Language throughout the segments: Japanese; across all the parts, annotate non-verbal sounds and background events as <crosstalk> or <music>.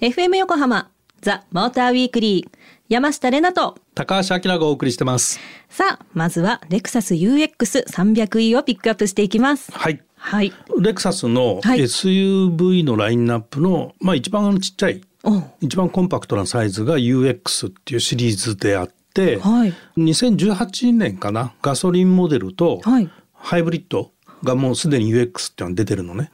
FM 横浜ザ・モーターウィークリー山下れなと。高橋明がお送りしてます。さあまずはレクサス UX300E をピックアップしていきます。はい。はい。レクサスのはい。SUV のラインナップの、まあ一番ちっちゃいお一番コンパクトなサイズが UX っていうシリーズであって、はい。2018年かなガソリンモデルとはい。ハイブリッドがもうすでに UX っていうのが出てるのね。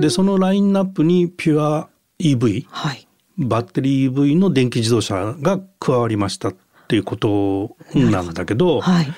でそのラインナップにピュア EV はい。バッテリー EV の電気自動車が加わりましたっていうことなんだけどはい。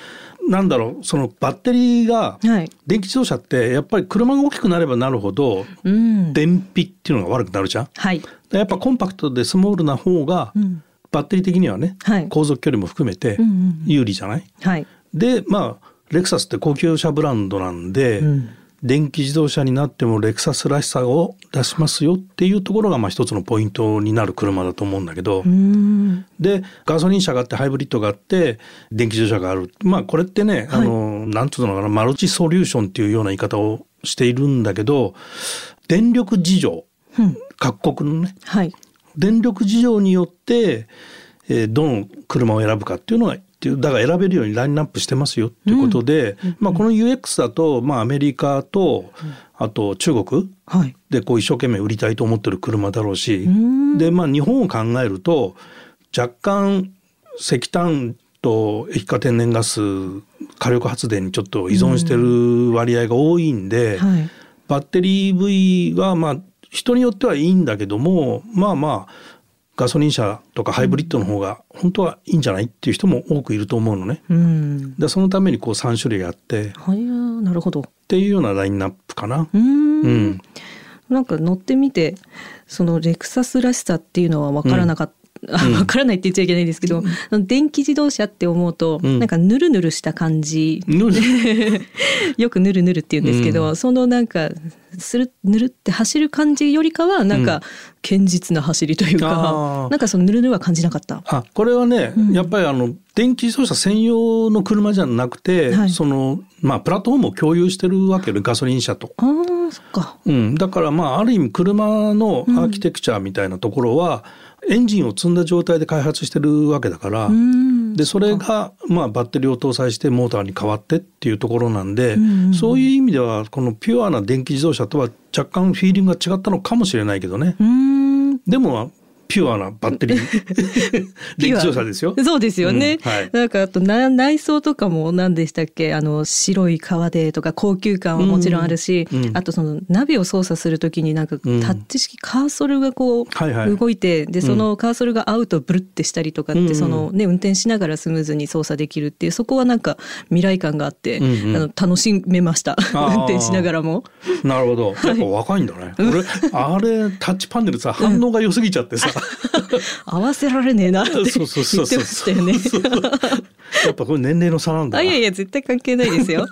なんだろうそのバッテリーがはい。電気自動車ってやっぱり車が大きくなればなるほどうん。電費っていうのが悪くなるじゃん。はい。でやっぱコンパクトでスモールな方がうん。バッテリー的にはね、はい。航続距離も含めて有利じゃない、はい。でまあレクサスって高級車ブランドなんで、うん。電気自動車になってもレクサスらしさを出しますよっていうところがまあ一つのポイントになる車だと思うんだけど、でガソリン車があってハイブリッドがあって電気自動車がある。まあこれってね、はい。あのなんつうのかなマルチソリューションっていうような言い方をしているんだけど電力事情うん。各国のねはい。電力事情によって、えーどの車を選ぶかっていうのがっていうだから選べるようにラインナップしてますよっていうことで、まあ、この UX だと、まあ、アメリカとあと中国はい。でこう一生懸命売りたいと思ってる車だろうし、ん。でまあ日本を考えると若干石炭と液化天然ガス火力発電にちょっと依存してる割合が多いんで、はい。バッテリー EV はまあ人によってはいいんだけどもまあまあガソリン車とかハイブリッドの方が本当はいいんじゃないっていう人も多くいると思うのね。うん。でそのためにこう3種類あって。っはいなるほど。ていうようなラインナップかな。うーん。うん。なんか乗ってみてそのレクサスらしさっていうのは分からなかった、あうん。分からないって言っちゃいけないんですけど、あの電気自動車って思うと、うん。なんかヌルヌルした感じ。ぬる？<laughs> よくヌルヌルって言うんですけど、うん。そのなんかするぬるって走る感じよりかはなんうん。か堅実な走りというか、なんかそのヌルヌルは感じなかった。あこれはね、うん。やっぱりあの電気自動車専用の車じゃなくて、はい。そのまあプラットフォームを共有してるわけでガソリン車と。あーそっか。うん、だからまあある意味車のアーキテクチャみたいなところは、エンジンを積んだ状態で開発してるわけだから、うん。でそれがまあバッテリーを搭載してモーターに変わってっていうところなんで、うそういう意味ではこのピュアな電気自動車とは若干フィーリングが違ったのかもしれないけどね。でもピュアなバッテリー。<laughs> 電気自動車ですよ。そうですよね。うん。はい。なんかあとな内装とかも何でしたっけ？あの白い革でとか高級感はもちろんあるし、うんうん。あとそのナビを操作するときになんかタうん。ッチ式カーソルがこうはいはい。動いて、でそのカーソルが合うとブルってしたりとかって、うん。うんそのね運転しながらスムーズに操作できるっていうそこはなんか未来感があって、うんうん。あの楽しめました。ー。運転しながらも。なるほど。やっぱ若いんだね。俺あれタッチパネルさ反応が良すぎちゃってさ。<laughs> 合わせられねえなって言ってましたよね。やっぱこれ年齢の差なんだいやいや絶対関係ないですよ。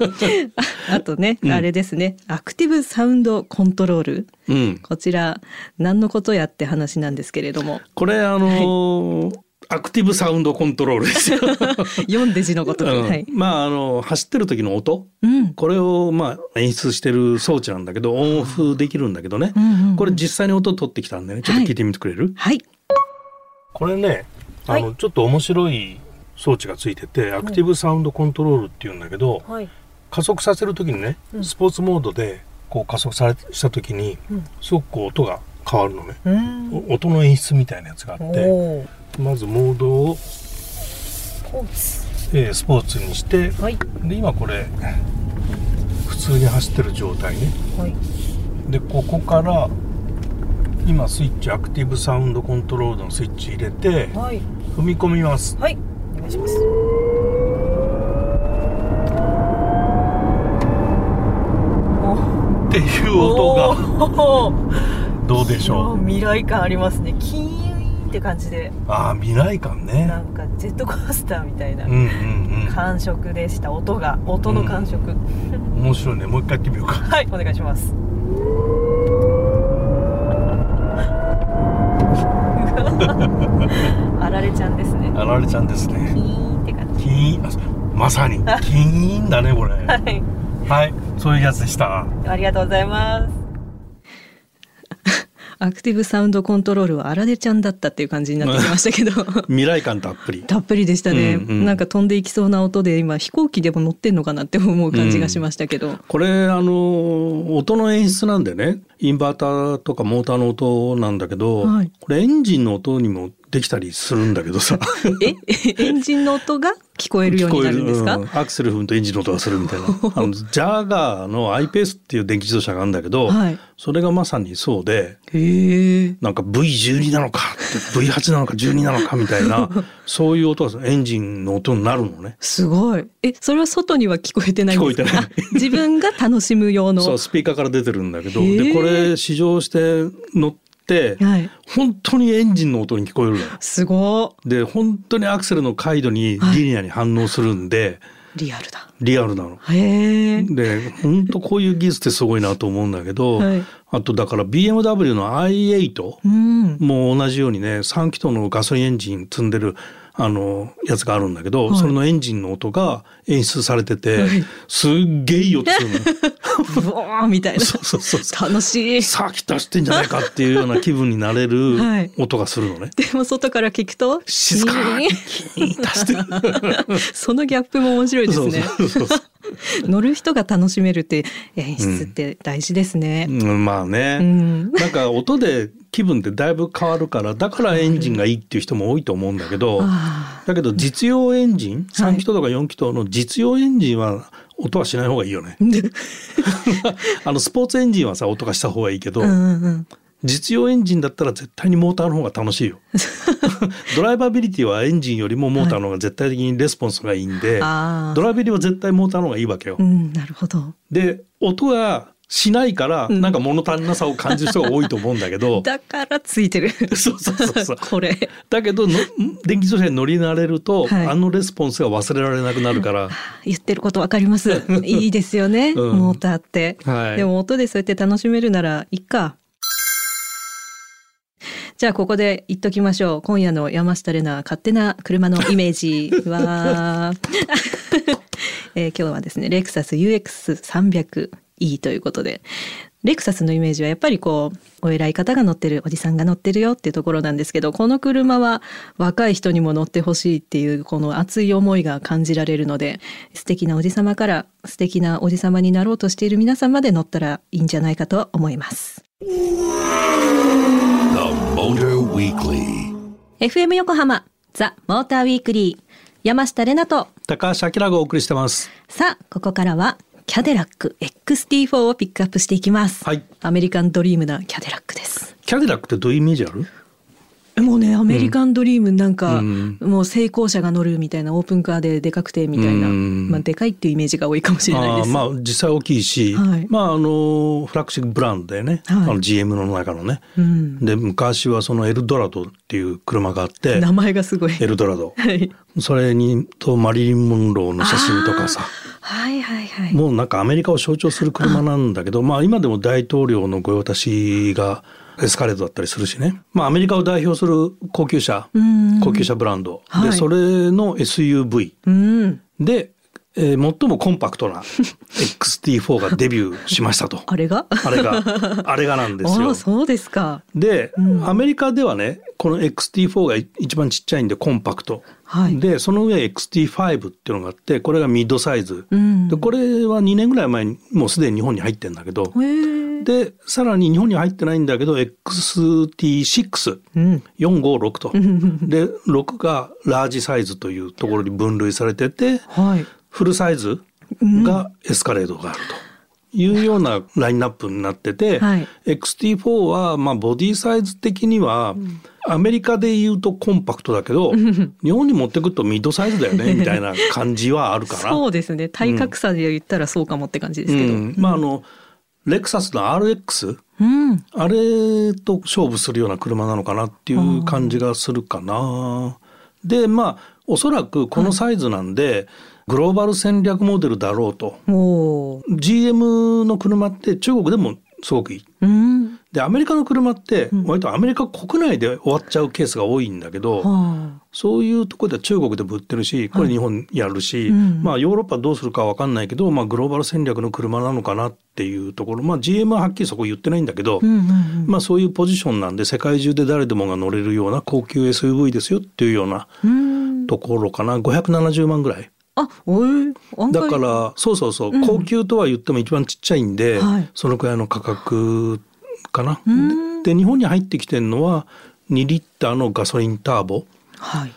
あ <laughs> あとね、うん。あれですね。アクティブサウンドコントロール。うん。こちら何のことやって話なんですけれども。これあのーアクティブサウンドコントロールですよ。<laughs> 読んで字のこと、うん。はい。まああの走ってる時の音。うん。これをまあ演出してる装置なんだけどオンオフできるんだけどね、うんうんうん。これ実際に音取ってきたんでね。ちょっと聞いてみてくれる、はい。これねあの、はちょっと面白い装置がついててアクティブサウンドコントロールっていうんだけど、はい。加速させる時にねうん。スポーツモードでこう加速されした時にうん。すごくこう音が変わるのね、うん。お音の演出みたいなやつがあっておまずモードを、えースポーツにしてはい。で今これ普通に走ってる状態ね。はい。でここから今スイッチアクティブサウンドコントロールのスイッチ入れてはい。踏み込みます。はい。お願いします。っていう音が。がどうでしょう？未来感ありますね。キーンって感じで。ああ未来感ね。なんかジェットコースターみたいな感触でした。音が。音の感触、うん。面白いね。もう一回やってみようか。はいお願いします。<laughs> あられちゃんですね。あられちゃんですキねーンって感じ。キーンあまさに。キーンだねこれ。はい。はい。そういうやつでした。ありがとうございます。アクティブサウンドコントロールはあられちゃんだったっていう感じになってきましたけど。<laughs> 未来感たっぷり。たっぷりでしたね、うんうん。なんか飛んでいきそうな音で今飛行機でも乗ってんのかなって思う感じがしましたけど、これあの音の演出なんでね。インバーターとかモーターの音なんだけど、はい。これエンジンの音にもできたりするんだけどさ。え <laughs> エンジンの音が聞こえるようになるんですか、うんアクセル踏むとエンジンの音がするみたいな。<laughs> あのジャガーの i ペースっていう電気自動車があるんだけど、はい。それがまさにそうでなんか V12 なのかって <laughs> V8 なのか12なのかみたいなそういう音がエンジンの音になるのね。すごい。えそれは外には聞こえてないんですか？聞こえてない。あ自分が楽しむ用の。そうスピーカーから出てるんだけどでこれ試乗して乗ってはい。本当にエンジンの音に聞こえる。すごで本当にアクセルの回路にリニアに反応するんで、いリアルだ。リアルなの。へえ。で本当こういう技術ってすごいなと思うんだけど、はい。あとだから BMW の i8 うん。も同じようにね3気筒のガソリンエンジン積んでるあのやつがあるんだけど、はい。それのエンジンの音が演出されてて、はい。すっげえいい音するの。ブワーみたいな。そうそうそうそう。楽しい。さあ来たしてんじゃないかっていうような気分になれるはい。音がするのね。でも外から聞くと静かにキーンとしてそのギャップも面白いですね。そうそうそう <laughs> 乗る人が楽しめるって演出って大事ですね。うんまあね、うん。なんか音で気分ってだいぶ変わるからだからエンジンがいいっていう人も多いと思うんだけどあだけど実用エンジンはい。3気筒とか4気筒の実用エンジンは音はしない方がいいよね。<laughs> あのスポーツエンジンはさ音がした方がいいけど、うんうん実用エンジンだったら絶対にモーターの方が楽しいよ。<laughs> ドライバビリティはエンジンよりもモーターの方が絶対的にレスポンスがいいんで、あードライバビリは絶対モーターの方がいいわけよ。うん、なるほど。で音がしないからうんなんか物足りなさを感じる人が多いと思うんだけど、<laughs> だからついてる。そうそうそうそう <laughs> これ。だけどの電気自動車に乗り慣れると、はいあのレスポンスが忘れられなくなるから、言ってることわかります。いいですよね、うんモーターって。はいでも音でそうやって楽しめるならいいか。じゃあここで言っときましょう。今夜の山下玲奈勝手な車のイメージは、<laughs> えー今日はですね、レクサス UX300E ということで、レクサスのイメージはやっぱりこう、お偉い方が乗ってる、おじさんが乗ってるよっていうところなんですけど、この車は若い人にも乗ってほしいっていう、この熱い思いが感じられるので、素敵なおじさまから素敵なおじさまになろうとしている皆さんまで乗ったらいいんじゃないかと思います。The Motor Weekly. FM 横浜ザ・モーターウィークリー山下れなと高橋明がお送りしてます。さあここからはキャデラック XT4 をピックアップしていきます、はい。アメリカンドリームなキャデラックです。キャデラックってどういうイメージある？もうねアメリカンドリームなんか、うん。もう成功者が乗るみたいなオープンカーででかくてみたいな、うん。まあ、でかいっていうイメージが多いかもしれないです。あーまあ実際大きいし、はい。まああのフラッグシップブランドだよね、はい。あの GM の中のね。うん、で昔はそのエルドラドっていう車があって名前がすごい。エルドラド。<laughs> はい。それにとマリリン・モンローの写真とかさ。はいはいはい。もうなんかアメリカを象徴する車なんだけどまあ今でも大統領の御用達がエスカレートだったりするしね。まあアメリカを代表する高級車うん。高級車ブランド、はい。でそれの SUV うん。で、えー最もコンパクトな <laughs> XT4 がデビューしましたと。<laughs> あれが？あれがあれがなんですよ。<laughs> そうですか。で、うん。アメリカではねこの XT4 が一番ちっちゃいんでコンパクト、はい。でその上 XT5 っていうのがあってこれがミッドサイズ、うん。でこれは2年ぐらい前にもうすでに日本に入ってんだけど、へえでさらに日本に入ってないんだけど XT6 うん。456と、ん。で6がラージサイズというところに分類されててはい。フルサイズがエスカレードがあると。いうようなラインナップになってて、はい。XT4 はまあボディサイズ的にはアメリカで言うとコンパクトだけど、日本に持ってくるとミッドサイズだよね <laughs> みたいな感じはあるから。そうですね。体格差で言ったらそうかもって感じですけど、うん。まああのレクサスの RX うんあれと勝負するような車なのかなっていう感じがするかな。でまあおそらくこのサイズなんで、グローバル戦略モデルだろうと。GM の車って中国でもすごくいい。うんでアメリカの車って割とアメリカ国内で終わっちゃうケースが多いんだけど、はそういうところでは中国でも売ってるしこれ日本やるし、うんまあヨーロッパどうするかわかんないけど、まあ、グローバル戦略の車なのかなっていうところまあ GM ははっきりそこ言ってないんだけど、あ。うんうんうん。まあそういうポジションなんで世界中で誰でもが乗れるような高級 SUV ですよっていうようなうん。ところかな570万ぐらい。あ、おい。だからそうそうそう、うん高級とは言っても一番ちっちゃいんで、はいそのくらいの価格かな。ん。で日本に入ってきてるのは2リッターのガソリンターボ、はい。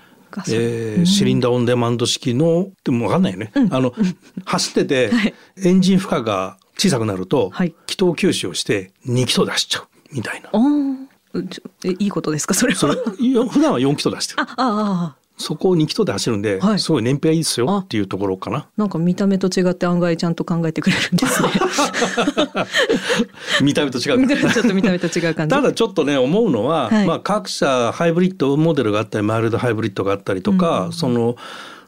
えーシリンダーオンデマンド式のでも分かんないよね、あの走ってて、エンジン負荷が小さくなると、はい。気筒吸収をして2気筒出しちゃうみたいな。いいことですか？それは。それよ普段は4気筒出してる。あ、ああ、そこを2気筒で走るんで、はいすごい燃費はいいですよあっていうところかな。なんか見た目と違って案外ちゃんと考えてくれるんですね。<laughs> 見た目と違う <laughs> ちょっと見た目と違う感じ。<laughs> ただちょっとね思うのは、はいまあ、各社ハイブリッドモデルがあったりマイルドハイブリッドがあったりとか、その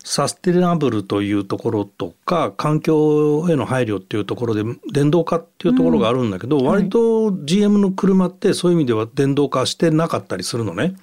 サステナブルというところとか環境への配慮っていうところで電動化っていうところがあるんだけど、割と GM の車ってそういう意味では電動化してなかったりするのね。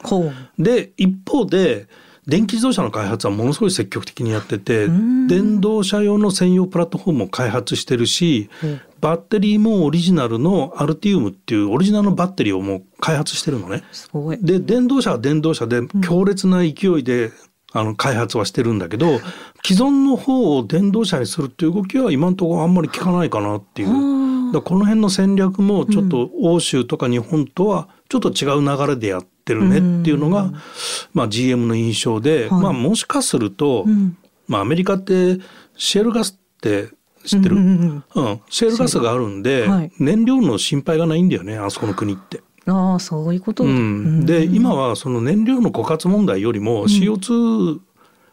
で一方で電気自動車の開発はものすごい積極的にやっててん電動車用の専用プラットフォームも開発してるしうんバッテリーもオリジナルのアルティウムっていうオリジナルのバッテリーをもう開発してるのね。すごい。で電動車は電動車で強烈な勢いで、あの開発はしてるんだけど既存の方を電動車にするっていう動きは今のところあんまり聞かないかなっていう。この辺の戦略もちょっと欧州とか日本とはちょっと違う流れでやってるねっていうのが、まあ、GM の印象で、はい。まあ、もしかすると、うん。まあ、アメリカってシェールガスって知ってる、ううんんうん。うん。シェールガスがあるんで、はい。燃料の心配がないんだよねあそこの国って。ああそういうこと？うん、で今はその燃料の枯渇問題よりも CO2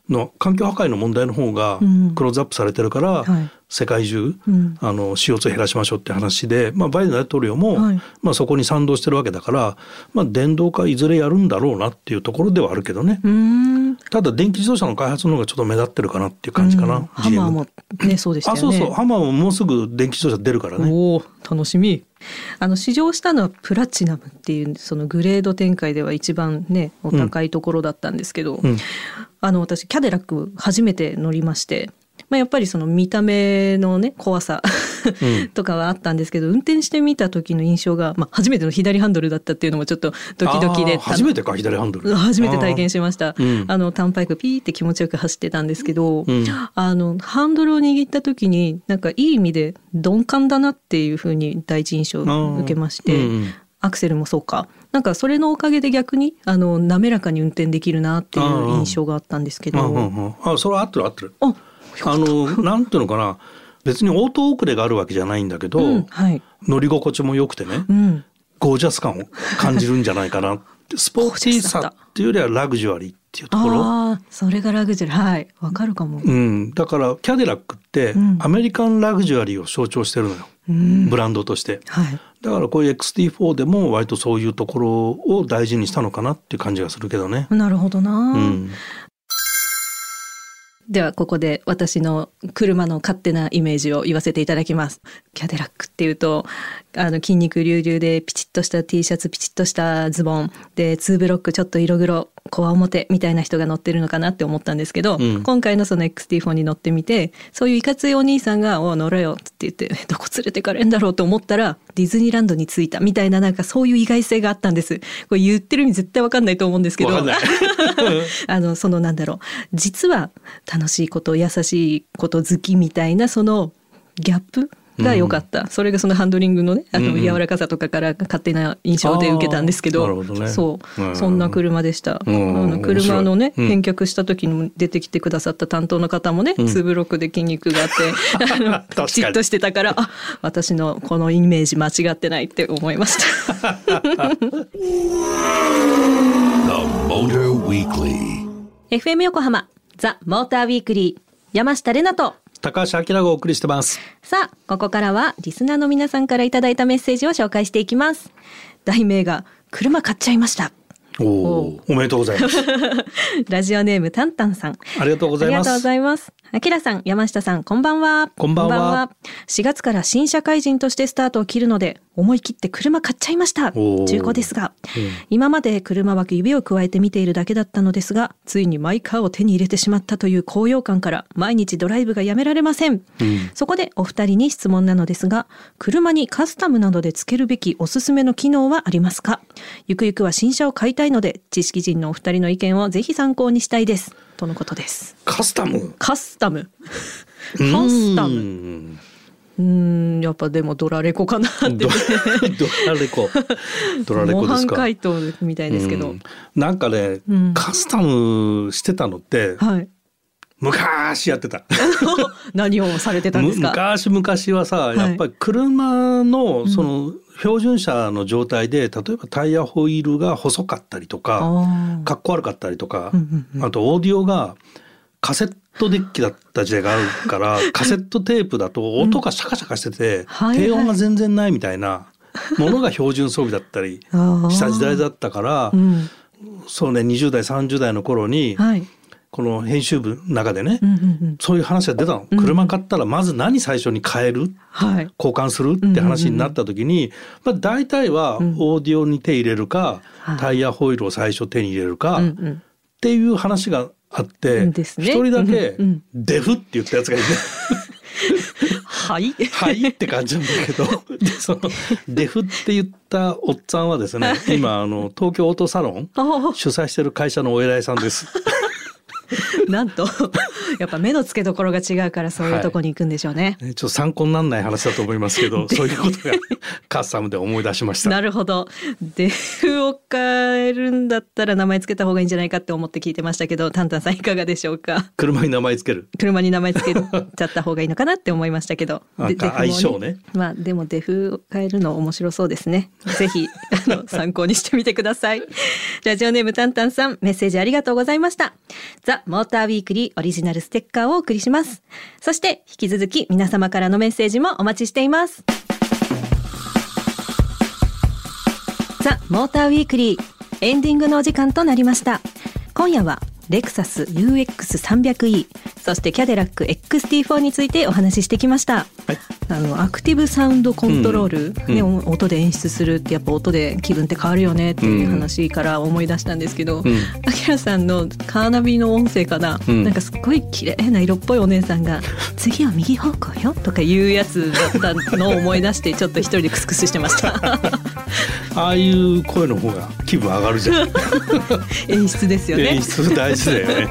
の環境破壊の問題の方がうん。クローズアップされてるから、はい世界中、うんあの CO2 減らしましょうって話で、まあ、バイデン大統領も、はいまあ、そこに賛同してるわけだから、まあ、電動化いずれやるんだろうなっていうところではあるけどね。ただ電気自動車の開発の方がちょっと目立ってるかなっていう感じかな、うんハマーもねそうでしたね。そうそうハマーももうすぐ電気自動車出るからね。おお楽しみ。あの試乗したのはプラチナムっていうそのグレード展開では一番ねお高いところだったんですけど、うんあの私キャデラック初めて乗りまして。まあ、やっぱりその見た目のね怖さうん。<laughs> とかはあったんですけど運転してみた時の印象が、まあ、初めての左ハンドルだったっていうのもちょっとドキドキで初めてか左ハンドル。初めて体験しました。うん。あのターンパイクピーって気持ちよく走ってたんですけど、うん。あのハンドルを握った時になんかいい意味で鈍感だなっていう風に第一印象を受けまして、うんうん。アクセルもそうか。なんかそれのおかげで逆にあの滑らかに運転できるなっていう印象があったんですけど、うんうんうん。あそれは合ってる合ってる。あ <laughs> あのなんていうのかな。別にオート遅れがあるわけじゃないんだけど、うんはい、乗り心地も良くてね、うん、ゴージャス感を感じるんじゃないかな。<laughs> スポーティーさっていうよりはラグジュアリーっていうところ、ああそれがラグジュアリー。はい。わかるかも。うん、だからキャデラックってうん。アメリカンラグジュアリーを象徴してるのよ、うん。ブランドとして。はい。だからこういう XT4 でも割とそういうところを大事にしたのかなっていう感じがするけどね。なるほどな、うん、ではここで私の車の勝手なイメージを言わせていただきます。キャデラックっていうとあの筋肉隆々でピチッとした T シャツピチッとしたズボンでツーブロックちょっと色黒コア表みたいな人が乗ってるのかなって思ったんですけど、うん今回のその XT4 に乗ってみてそういういかついお兄さんが「おう乗れよ」って言って「<laughs> どこ連れてかれんだろう?」と思ったらディズニーランドに着いたみたいななんかそういう意外性があったんです。これ言ってる意味絶対わかんないと思うんですけど。<laughs> あのそのなんだろう実は楽しいこと優しいこと好きみたいなそのギャップが良かった、それがそのハンドリングのねあのうんうん。柔らかさとかから勝手な印象で受けたんですけど,、どね。そう、うんそんな車でした、うんあの車のね、返却した時にも出てきてくださった担当の方もね、うん。ツーブロックで筋肉があって <laughs> きちっとしてたからあ私のこのイメージ間違ってないって思いました。The Motor Weekly. FM 横浜ザ・モーターウィークリー山下れなと高橋明がお送りしてます。さあここからはリスナーの皆さんからいただいたメッセージを紹介していきます題名が車買っちゃいましたおおおめでとうございます。<laughs> ラジオネームタンタンさん。ありがとうございます。ありがとうございます。あきらさん、山下さん、こんばんは。こんばんは4月から新社会人としてスタートを切るので、思い切って車買っちゃいました。中古ですが、うん今まで車は指を加えて見ているだけだったのですが、ついにマイカーを手に入れてしまったという高揚感から、毎日ドライブがやめられません。うんそこでお二人に質問なのですが、車にカスタムなどでつけるべきおすすめの機能はありますか？ゆくゆくは新車を買いたいので、知識人のお二人の意見をぜひ参考にしたいです。とのことです。カスタム？カスタム。カカスタム。うーん、やっぱでもドラレコかなって、ねド。ドラレコ。ドラレコ模ですか。範回答みたいですけど。うんなんかね、うんカスタムしてたのってはい。昔やってた。<laughs> 何をされてたんですむか。昔々はさ、いやっぱり車のその標準車の状態で、例えばタイヤホイールが細かったりとか、あかっこ悪かったりとか、うんうんうんあとオーディオがカセットデッキだった時代があるから <laughs> カセットテープだと音がシャカシャカしてて、はいはい低音が全然ないみたいなものが標準装備だったりした時代だったから、うん。そうね20代30代の頃に、はい。この編集部の中でね、うんうんうん。そういう話が出たの、うん。車買ったらまず何最初に変える？はい。交換するって話になった時に、まあ、大体はうん。オーディオに手入れるか、はい。タイヤホイールを最初手に入れるか、うんっうん。ていう話があって一、人だけうんうん「デフ」って言ったやつがいて。はい。「はい」って感じなんだけど。<laughs> でその「デフ」って言ったおっさんはですね今あの東京オートサロンあ主催してる会社のお偉いさんです。<laughs> なんとやっぱ目の付けどころが違うからそういうとこに行くんでしょうね。ねちょっと参考にならない話だと思いますけど <laughs> そういうことがカスタムで思い出しました。なるほど。デフを変えるんだったら名前つけた方がいいんじゃないかって思って聞いてましたけど、タンタンさんいかがでしょうか？車に名前つける車に名前つけちゃった方がいいのかなって思いましたけど。なんかでデフも相性ねまあでもデフを変えるの面白そうですね。<laughs> ぜひあの参考にしてみてください。ラジオネームタンタンさんメッセージありがとうございました。ザ・モーターウィークリーオリジナルステッカーをお送りします。そして引き続き皆様からのメッセージもお待ちしています。ザ・モーターウィークリーエンディングのお時間となりました今夜はレクサス UX300E そしてキャデラック XT4 についてお話ししてきました、はいあのアクティブサウンドコントロール、うんねお音で演出するってやっぱ音で気分って変わるよねっていう話から思い出したんですけど、んあきらさんのカーナビの音声かな、うんなんかすっごい綺麗な色っぽいお姉さんが「<laughs> 次は右方向よ」とかいうやつだったのを思い出してちょっと一人でクスクスしてました。<laughs> ああいう声の方が気分上がるじゃん。<laughs> 演出ですよね演。出大事だよね。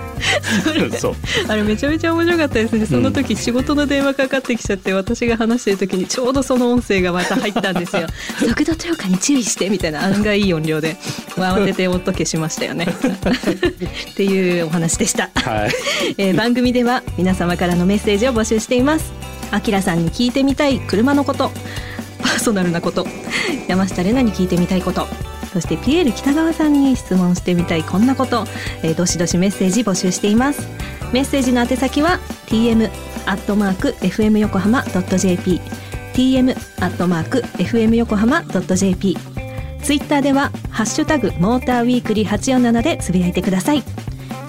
そう。あれめちゃめちゃ面白かったですね。その時仕事の電話かかってきちゃって、私が話してる時にちょうどその音声がまた入ったんですよ。<laughs> 速度超過に注意してみたいな案外いい音量で、慌てて音消しましたよね。<laughs> っていうお話でした。はい。<laughs> えー番組では皆様からのメッセージを募集しています。あきらさんに聞いてみたい車のこと、パーソナルなこと、山下玲奈に聞いてみたいこと、そしてピエール北川さんに質問してみたいこんなこと、えーどしどしメッセージ募集しています。メッセージの宛先は tm アットマーク fm 横浜ドット .jp tm アットマーク fm 横浜ドット .jp ツイッターではハッシュタグモーターウィークリー847でつぶやいてください。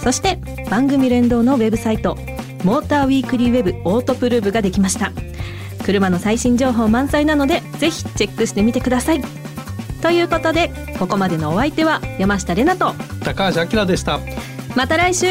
そして番組連動のウェブサイトモーターウィークリーウェブオートプルーブができました車の最新情報満載なのでぜひチェックしてみてくださいということでここまでのお相手は山下れなと高橋明でした。また来週